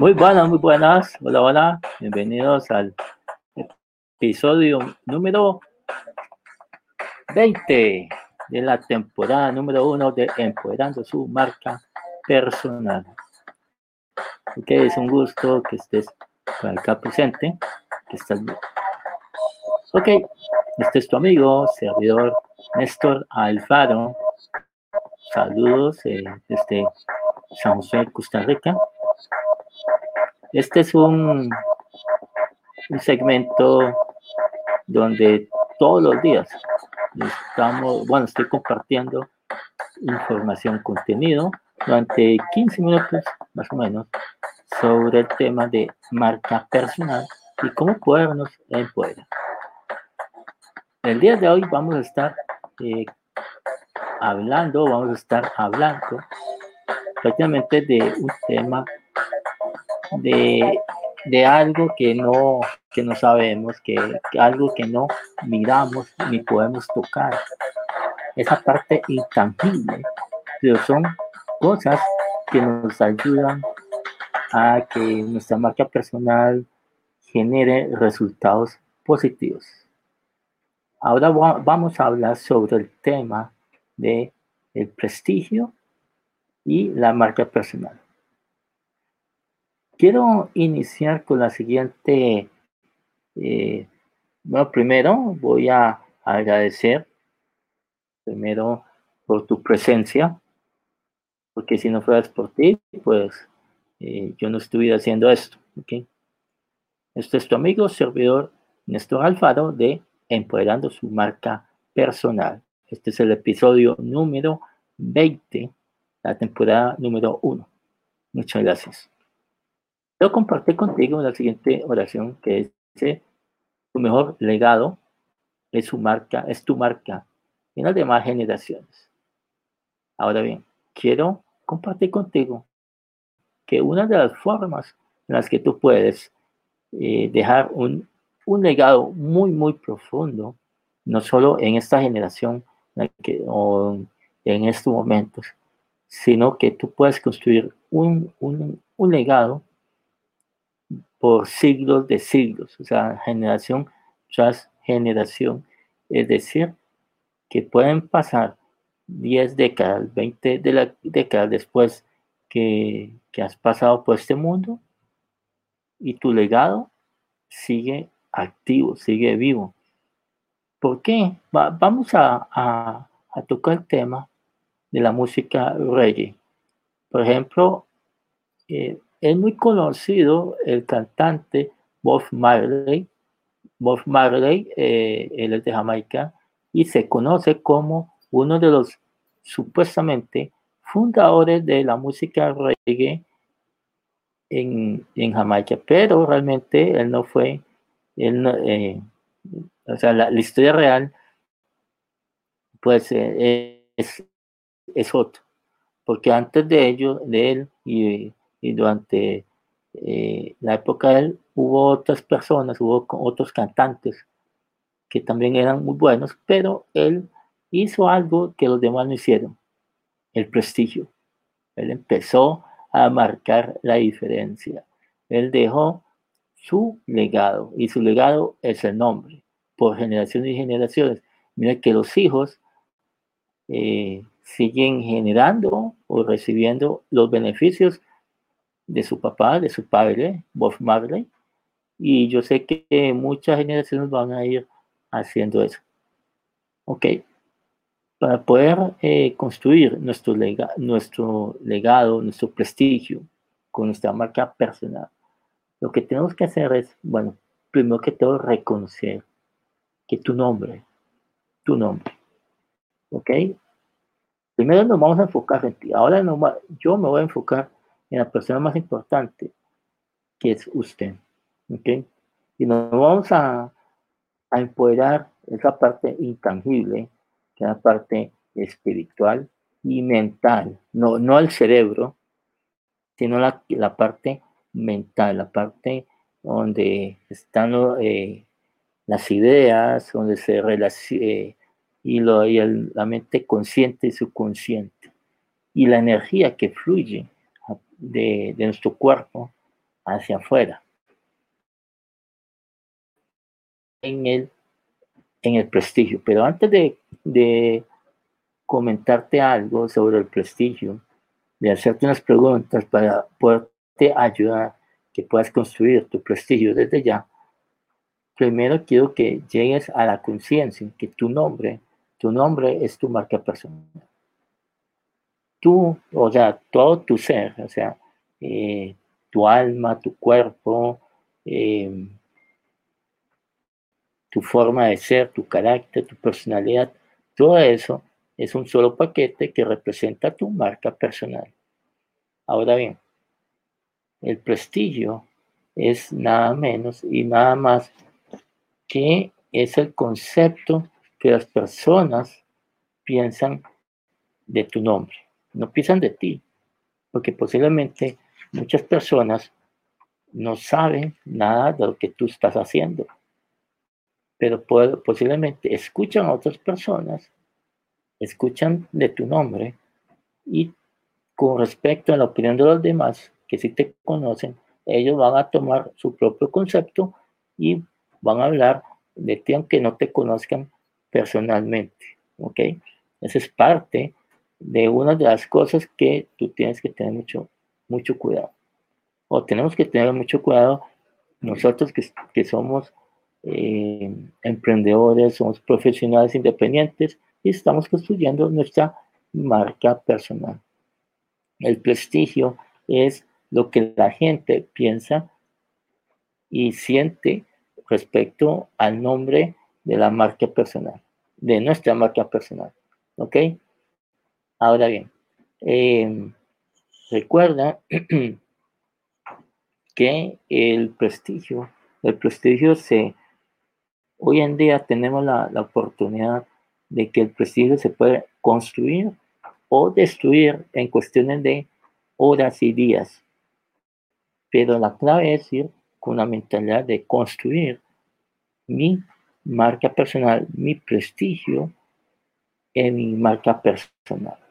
Muy buenas, muy buenas. Hola, hola. Bienvenidos al episodio número 20 de la temporada número 1 de Empoderando su marca personal. Ok, es un gusto que estés acá presente, que estás Ok, este es tu amigo, servidor Néstor Alfaro. Saludos eh, desde San José, Costa Rica. Este es un, un segmento donde todos los días estamos, bueno, estoy compartiendo información, contenido durante 15 minutos más o menos sobre el tema de marca personal y cómo podernos empoderar. El día de hoy vamos a estar eh, hablando, vamos a estar hablando prácticamente de un tema de, de algo que no, que no sabemos, que, algo que no miramos ni podemos tocar. Esa parte intangible, pero son cosas que nos ayudan a que nuestra marca personal genere resultados positivos. Ahora vamos a hablar sobre el tema de el prestigio y la marca personal. Quiero iniciar con la siguiente. Eh, primero voy a agradecer primero por tu presencia, porque si no fueras por ti, pues eh, yo no estuviera haciendo esto. ¿okay? Este es tu amigo, servidor Néstor Alfaro de Empoderando su marca personal. Este es el episodio número 20, la temporada número 1. Muchas gracias. Quiero compartir contigo la siguiente oración que dice, tu mejor legado es su marca, es tu marca en las demás generaciones. Ahora bien, quiero compartir contigo que una de las formas en las que tú puedes eh, dejar un, un, legado muy, muy profundo, no solo en esta generación que, o en estos momentos, sino que tú puedes construir un, un, un legado por siglos de siglos, o sea, generación tras generación. Es decir, que pueden pasar 10 décadas, 20 de la, décadas después que, que, has pasado por este mundo y tu legado sigue activo, sigue vivo. ¿Por qué? vamos a, tocar el tema de la música reggae. Por ejemplo, eh, es muy conocido el cantante Bob Marley. Bob Marley, eh, él es de Jamaica y se conoce como uno de los supuestamente fundadores de la música reggae en, en Jamaica, pero realmente él no fue, él eh, o sea, la, historia real, pues eh, es, es otro, porque antes de ello, de él y y durante eh, la época de él hubo otras personas, hubo otros cantantes que también eran muy buenos, pero él hizo algo que los demás no hicieron, el prestigio. Él empezó a marcar la diferencia. Él dejó su legado y su legado es el nombre por generaciones y generaciones. Mira que los hijos eh, siguen generando o recibiendo los beneficios de su papá, de su padre, Bob Marley, y yo sé que muchas generaciones van a ir haciendo eso. ¿Ok? Para poder eh, construir nuestro, lega nuestro legado, nuestro prestigio con nuestra marca personal, lo que tenemos que hacer es, bueno, primero que todo, reconocer que tu nombre, tu nombre, ¿ok? Primero nos vamos a enfocar en ti. Ahora no, yo me voy a enfocar en la persona más importante, que es usted. ¿ok? Y nos vamos a, empoderar esa parte intangible, que es la parte espiritual y mental, no, no al cerebro, sino la, la parte mental, la parte donde están eh, las ideas, donde se relaciona, eh, y la mente consciente y subconsciente, y la energía que fluye de, nuestro cuerpo hacia afuera. En el, en el prestigio. Pero antes de, comentarte algo sobre el prestigio, de hacerte unas preguntas para poderte ayudar, que puedas construir tu prestigio desde ya, primero quiero que llegues a la conciencia que tu nombre, tu nombre es tu marca personal. Tú, o sea, todo tu ser, o sea, eh, tu alma, tu cuerpo, em, tu forma de ser, tu carácter, tu personalidad, todo eso es un solo paquete que representa tu marca personal. Ahora bien, el prestigio es nada menos y nada más que es el concepto que las personas piensan de tu nombre, no piensan de ti, porque posiblemente muchas personas no saben nada de lo que tú estás haciendo, pero posiblemente escuchan a otras personas escuchan de tu nombre y con respecto a la opinión de los demás, que si te conocen, ellos van a tomar su propio concepto y van a hablar de ti aunque no te conozcan personalmente. ¿Ok? Esa es parte de una de las cosas que tú tienes que tener mucho, mucho cuidado. O tenemos que tener mucho cuidado nosotros que, que somos eh, emprendedores, somos profesionales independientes, y estamos construyendo nuestra marca personal. El prestigio es lo que la gente piensa y siente respecto al nombre de la marca personal, de nuestra marca personal. ¿Ok? Ahora bien, em, recuerda que el prestigio, el prestigio se, hoy en día tenemos la, la oportunidad de que el prestigio se puede construir o destruir en cuestiones de horas y días. Pero la clave es ir con la mentalidad de construir mi marca personal, mi prestigio en mi marca personal.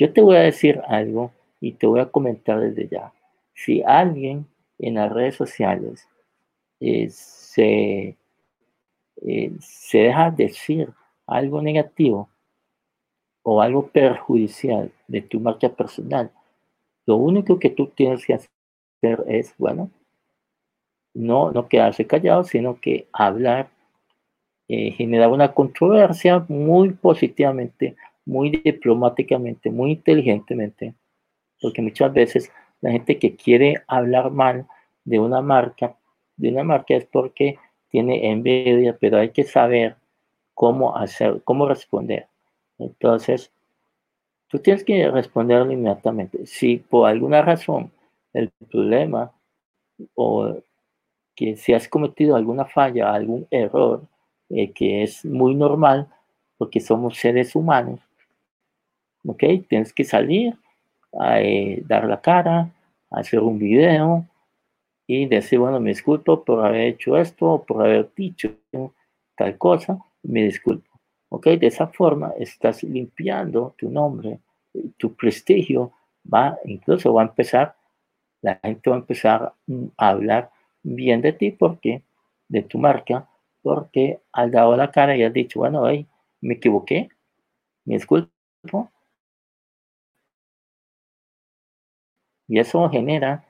Yo te voy a decir algo y te voy a comentar desde ya. Si alguien en las redes sociales eh, se, eh, se deja decir algo negativo o algo perjudicial de tu marca personal, lo único que tú tienes que hacer es, bueno, no, no quedarse callado, sino que hablar, eh, generar una controversia muy positivamente, muy diplomáticamente, muy inteligentemente, porque muchas veces la gente que quiere hablar mal de una marca, de una marca es porque tiene envidia, pero hay que saber cómo hacer, cómo responder. Entonces, tú tienes que responder inmediatamente. Si por alguna razón el problema o que si has cometido alguna falla, algún error, eh, que es muy normal, porque somos seres humanos, ¿ok? Tienes que salir, a, eh, dar la cara, hacer un video y decir, bueno, me disculpo por haber hecho esto, por haber dicho tal cosa, me disculpo. ¿Ok? De esa forma estás limpiando tu nombre, tu prestigio va, incluso va a empezar, la gente va a empezar a hablar bien de ti porque, de tu marca, porque has dado la cara y has dicho, bueno, hey, me equivoqué, me disculpo. Y eso genera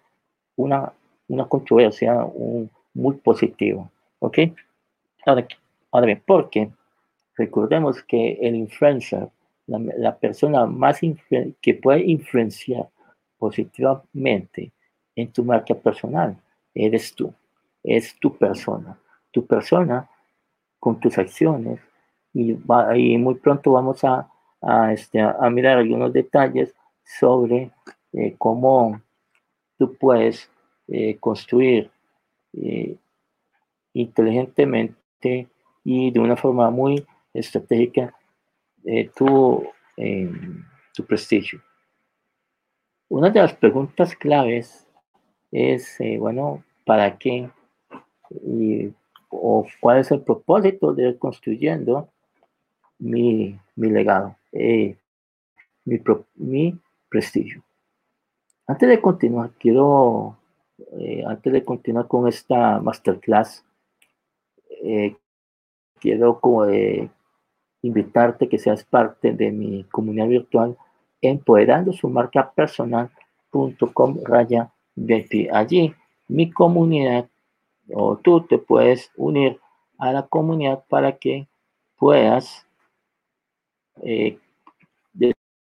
una, una controversia muy positiva. ¿Ok? Ahora, Ahora bien, porque recordemos que el influencer, la, persona más que puede influenciar positivamente en tu marca personal, eres tú, es tu persona. Tu persona con tus acciones y, muy pronto vamos a, este, a, mirar algunos detalles sobre eh, cómo tú puedes eh, construir eh, inteligentemente y de una forma muy estratégica tu, tu prestigio. Una de las preguntas claves es, bueno, ¿para qué? o cuál es el propósito de ir construyendo mi, mi legado, mi, mi prestigio. Antes de continuar, quiero eh, antes de continuar con esta masterclass, eh, quiero como, invitarte que seas parte de mi comunidad virtual empoderando su marca personal.com raya Allí mi comunidad o tú te puedes unir a la comunidad para que puedas eh,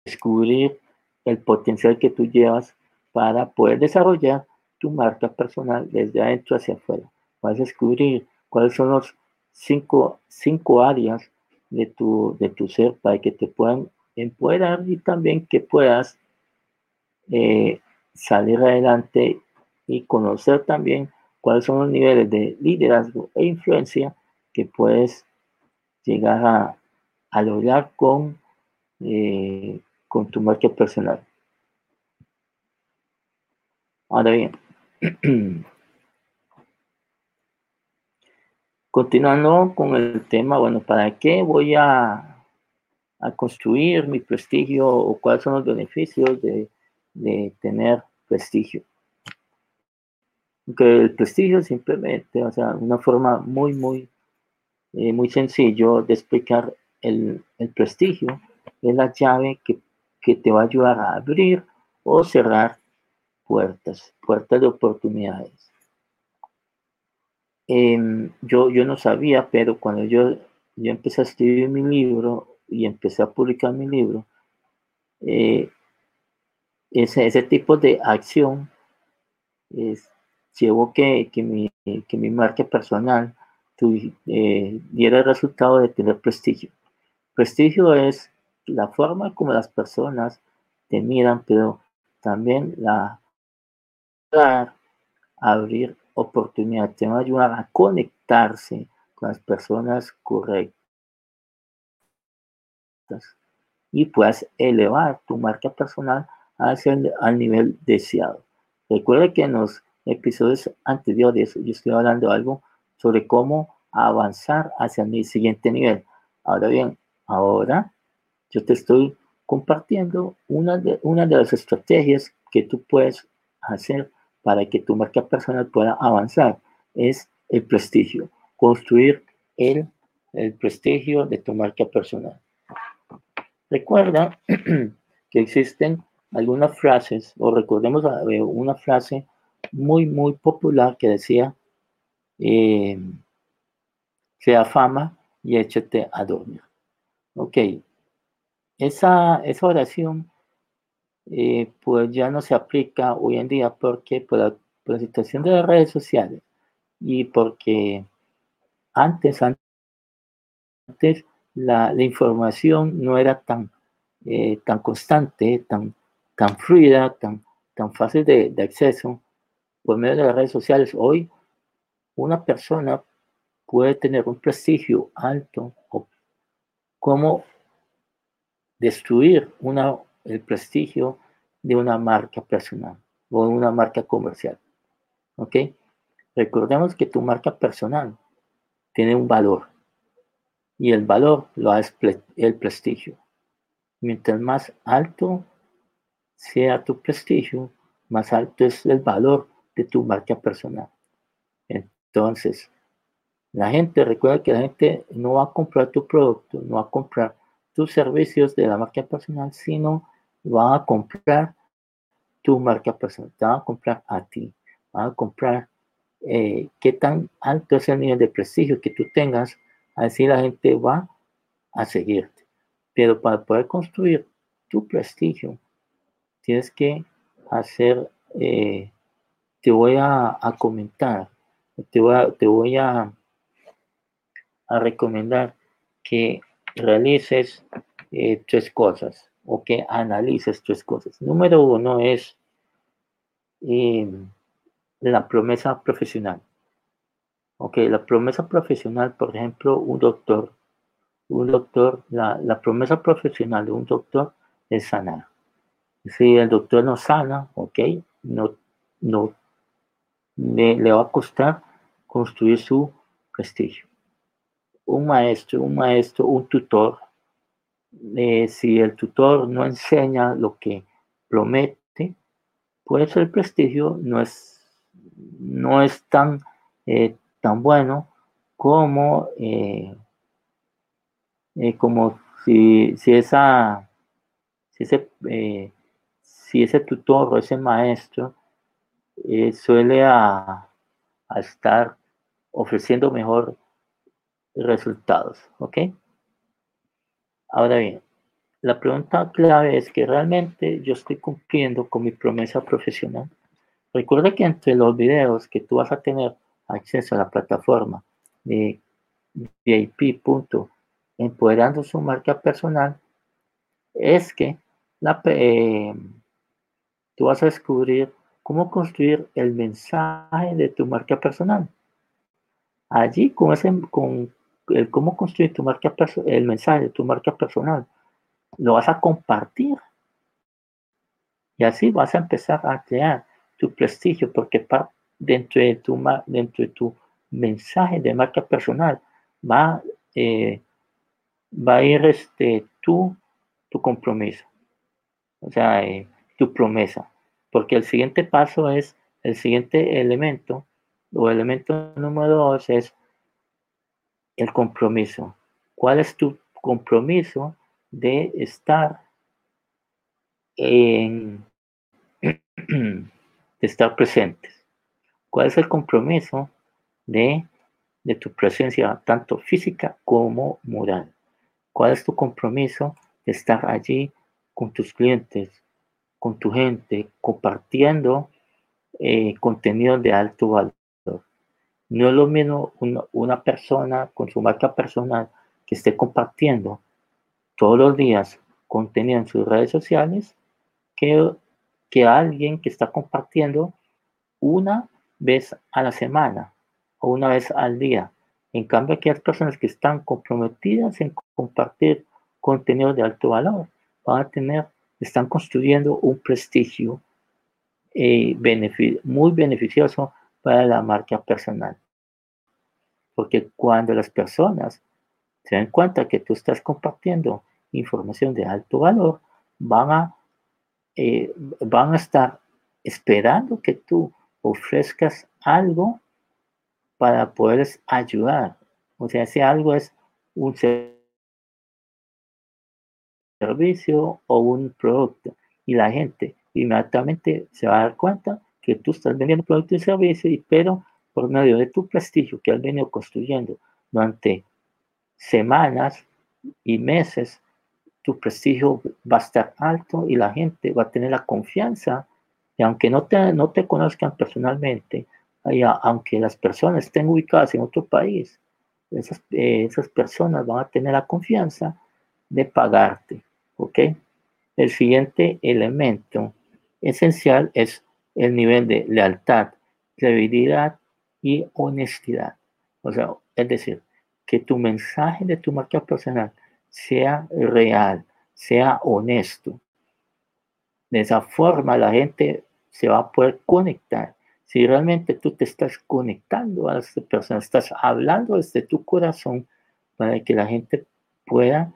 descubrir el potencial que tú llevas para poder desarrollar tu marca personal desde adentro hacia afuera. Vas a descubrir cuáles son los cinco, cinco áreas de tu, de tu ser para que te puedan empoderar y también que puedas eh, salir adelante y conocer también cuáles son los niveles de liderazgo e influencia que puedes llegar a, lograr con, eh, con tu marca personal. Ahora bien, continuando con el tema, bueno, ¿para qué voy a, construir mi prestigio o cuáles son los beneficios de, tener prestigio? Que el prestigio simplemente, o sea, una forma muy, muy, eh, muy sencillo de explicar el, el, prestigio es la llave que, que te va a ayudar a abrir o cerrar puertas, puertas de oportunidades. Em, yo, yo no sabía, pero cuando yo, yo empecé a escribir mi libro y empecé a publicar mi libro, eh, ese, ese, tipo de acción es, llevó que, que, mi, que mi marca personal eh, diera el resultado de tener prestigio. Prestigio es la forma como las personas te miran, pero también la abrir oportunidades, te va a ayudar a conectarse con las personas correctas y puedas elevar tu marca personal hacia el, al nivel deseado. Recuerda que en los episodios anteriores yo estoy hablando algo sobre cómo avanzar hacia el siguiente nivel. Ahora bien, ahora yo te estoy compartiendo una de, una de las estrategias que tú puedes hacer para que tu marca personal pueda avanzar. Es el prestigio, construir el, el prestigio de tu marca personal. Recuerda que existen algunas frases, o recordemos eh, una frase muy, muy popular que decía, eh, sea fama y échate a dormir. Ok, esa, esa oración eh, pues ya no se aplica hoy en día porque por la, por la situación de las redes sociales y porque antes, antes la, la información no era tan, eh, tan constante, tan, tan fluida, tan, tan fácil de, de acceso por medio de las redes sociales. Hoy una persona puede tener un prestigio alto o cómo destruir una, el prestigio de una marca personal o una marca comercial. ¿Ok? Recordemos que tu marca personal tiene un valor y el valor lo es el prestigio. Mientras más alto sea tu prestigio, más alto es el valor de tu marca personal. Entonces, la gente, recuerda que la gente no va a comprar tu producto, no va a comprar tus servicios de la marca personal, sino va a comprar tu marca personal, te va a comprar a ti, va a comprar eh, qué tan alto es el nivel de prestigio que tú tengas, así la gente va a seguirte. Pero para poder construir tu prestigio, tienes que hacer, eh, te voy a, comentar, te voy a, te voy a, recomendar que realices eh, tres cosas o que analices tres cosas. Número uno es eh, la promesa profesional. Ok, la promesa profesional, por ejemplo, un doctor, un doctor, la, la promesa profesional de un doctor es sanar. Si el doctor no sana, ok, no, no le, le va a costar construir su prestigio. Un maestro, un maestro, un tutor, eh, si el tutor no enseña lo que promete, pues el prestigio no es, no es tan, eh, tan bueno como, como si, si, esa, si, ese, si ese tutor o ese maestro suele a, a estar ofreciendo mejor resultados, ¿ok? Ahora bien, la pregunta clave es que realmente yo estoy cumpliendo con mi promesa profesional. Recuerda que entre los videos que tú vas a tener acceso a la plataforma de VIP. Empoderando su marca personal, es que la, eh, tú vas a descubrir cómo construir el mensaje de tu marca personal. Allí, con, ese, con el cómo construir tu marca el mensaje de tu marca personal, lo vas a compartir. Y así vas a empezar a crear tu prestigio, porque dentro, de tu, dentro de tu mensaje de marca personal va, eh, va a ir este, tu, tu compromiso, o sea, eh, tu promesa. Porque el siguiente paso es, el siguiente elemento, o elemento número dos es el compromiso. ¿Cuál es tu compromiso de estar en, de estar presentes? ¿Cuál es el compromiso de, de tu presencia, tanto física como moral? ¿Cuál es tu compromiso de estar allí con tus clientes, con tu gente, compartiendo eh, contenido de alto valor. No es lo mismo una, persona con su marca personal que esté compartiendo todos los días contenido en sus redes sociales que, que alguien que está compartiendo una vez a la semana o una vez al día. En cambio, aquí hay personas que están comprometidas en compartir contenido de alto valor van a tener están construyendo un prestigio eh, muy beneficioso para la marca personal. Porque cuando las personas se dan cuenta que tú estás compartiendo información de alto valor, van a, eh, van a estar esperando que tú ofrezcas algo para poderles ayudar. O sea, ese algo es un servicio o un producto y la gente inmediatamente se va a dar cuenta que tú estás vendiendo producto y servicio, y, pero por medio de tu prestigio que has venido construyendo durante semanas y meses, tu prestigio va a estar alto y la gente va a tener la confianza, y aunque no te, no te conozcan personalmente, aunque las personas estén ubicadas en otro país, esas, eh, esas personas van a tener la confianza de pagarte. ¿Ok? El siguiente elemento esencial es el nivel de lealtad, credibilidad y honestidad. O sea, es decir, que tu mensaje de tu marca personal sea real, sea honesto. De esa forma la gente se va a poder conectar. Si realmente tú te estás conectando a las personas, estás hablando desde tu corazón para que la gente pueda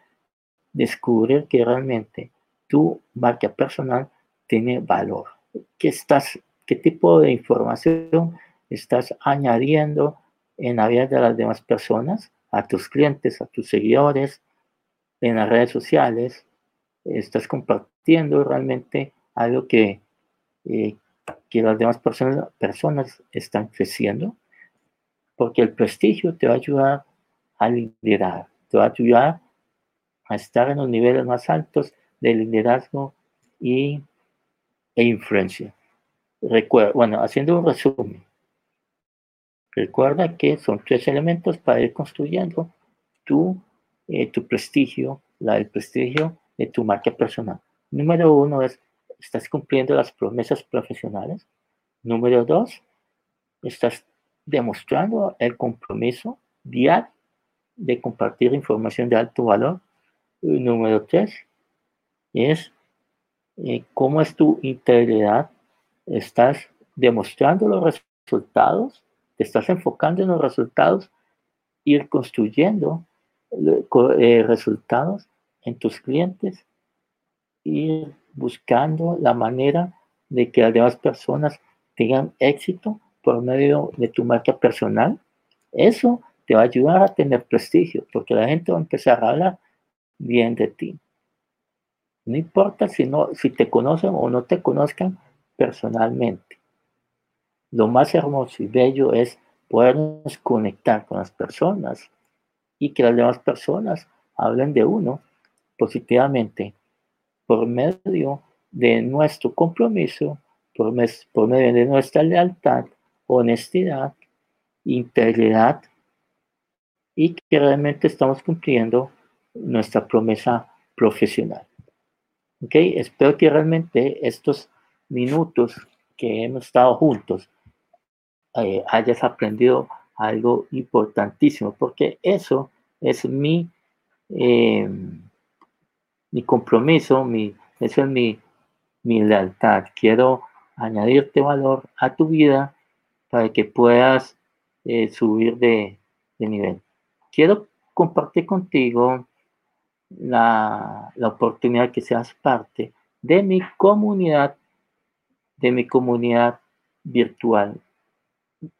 descubrir que realmente tu marca personal tiene valor. ¿Qué, estás, qué tipo de información estás añadiendo en la vida de las demás personas, a tus clientes, a tus seguidores, en las redes sociales? ¿Estás compartiendo realmente algo que, eh, que las demás personas, personas están creciendo? Porque el prestigio te va a ayudar a liderar, te va a ayudar a estar en los niveles más altos de liderazgo y, e influencia. Recuerda, bueno, haciendo un resumen, recuerda que son tres elementos para ir construyendo tu, eh, tu prestigio, la, el prestigio de tu marca personal. Número uno es, estás cumpliendo las promesas profesionales. Número dos, estás demostrando el compromiso diario de compartir información de alto valor número tres es cómo es tu integridad. Estás demostrando los resultados, estás enfocando en los resultados, ir construyendo eh, resultados en tus clientes, ir buscando la manera de que las demás personas tengan éxito por medio de tu marca personal, eso te va a ayudar a tener prestigio, porque la gente va a empezar a hablar bien de ti. No importa si, no, si te conocen o no te conozcan personalmente. Lo más hermoso y bello es podernos conectar con las personas y que las demás personas hablen de uno positivamente por medio de nuestro compromiso, por, por medio de nuestra lealtad, honestidad, integridad y que realmente estamos cumpliendo nuestra promesa profesional. ¿Ok? Espero que realmente estos minutos que hemos estado juntos eh, hayas aprendido algo importantísimo, porque eso es mi, eh, mi compromiso, mi, eso es mi, mi lealtad. Quiero añadirte valor a tu vida para que puedas eh, subir de, de, nivel. Quiero compartir contigo la, la oportunidad que seas parte de mi comunidad, de mi comunidad virtual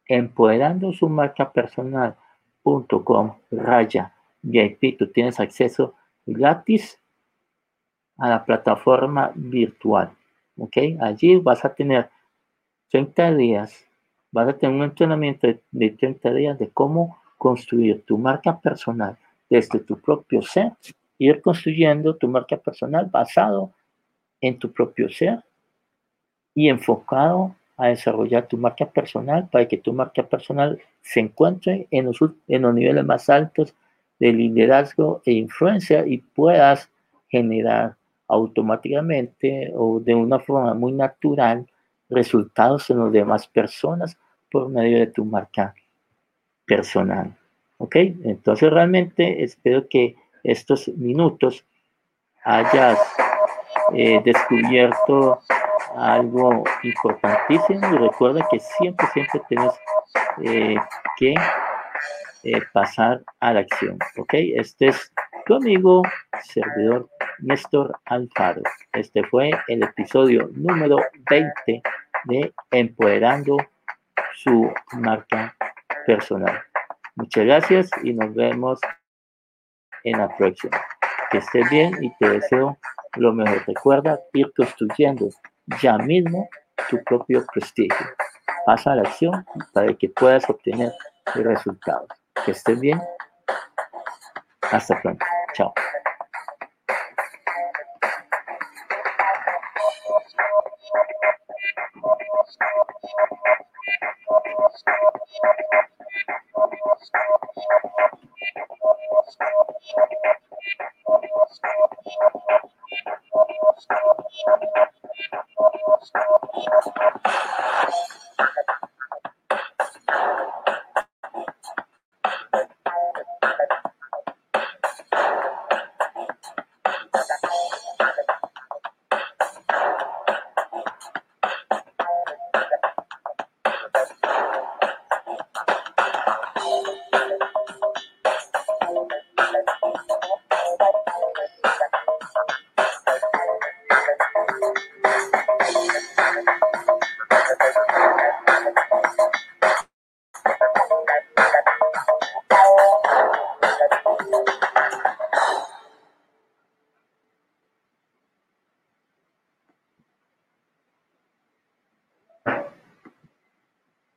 empoderando su marca personal.com raya VIP. Tú tienes acceso gratis a la plataforma virtual. ¿Ok? Allí vas a tener 30 días, vas a tener un entrenamiento de 30 días de cómo construir tu marca personal desde tu propio ser, ir construyendo tu marca personal basado en tu propio ser y enfocado a desarrollar tu marca personal para que tu marca personal se encuentre en los, en los niveles más altos de liderazgo e influencia y puedas generar automáticamente o de una forma muy natural resultados en las demás personas por medio de tu marca personal. ¿Ok? Entonces realmente espero que estos minutos hayas eh, descubierto algo importantísimo y recuerda que siempre, siempre tienes eh, que eh, pasar a la acción. ¿Ok? Este es tu amigo, servidor Néstor Alfaro. Este fue el episodio número 20 de Empoderando su marca personal. Muchas gracias y nos vemos en la próxima. Que estés bien y te deseo lo mejor. Recuerda ir construyendo ya mismo tu propio prestigio. Pasa a la acción para que puedas obtener resultados. Que estés bien. Hasta pronto. Chao.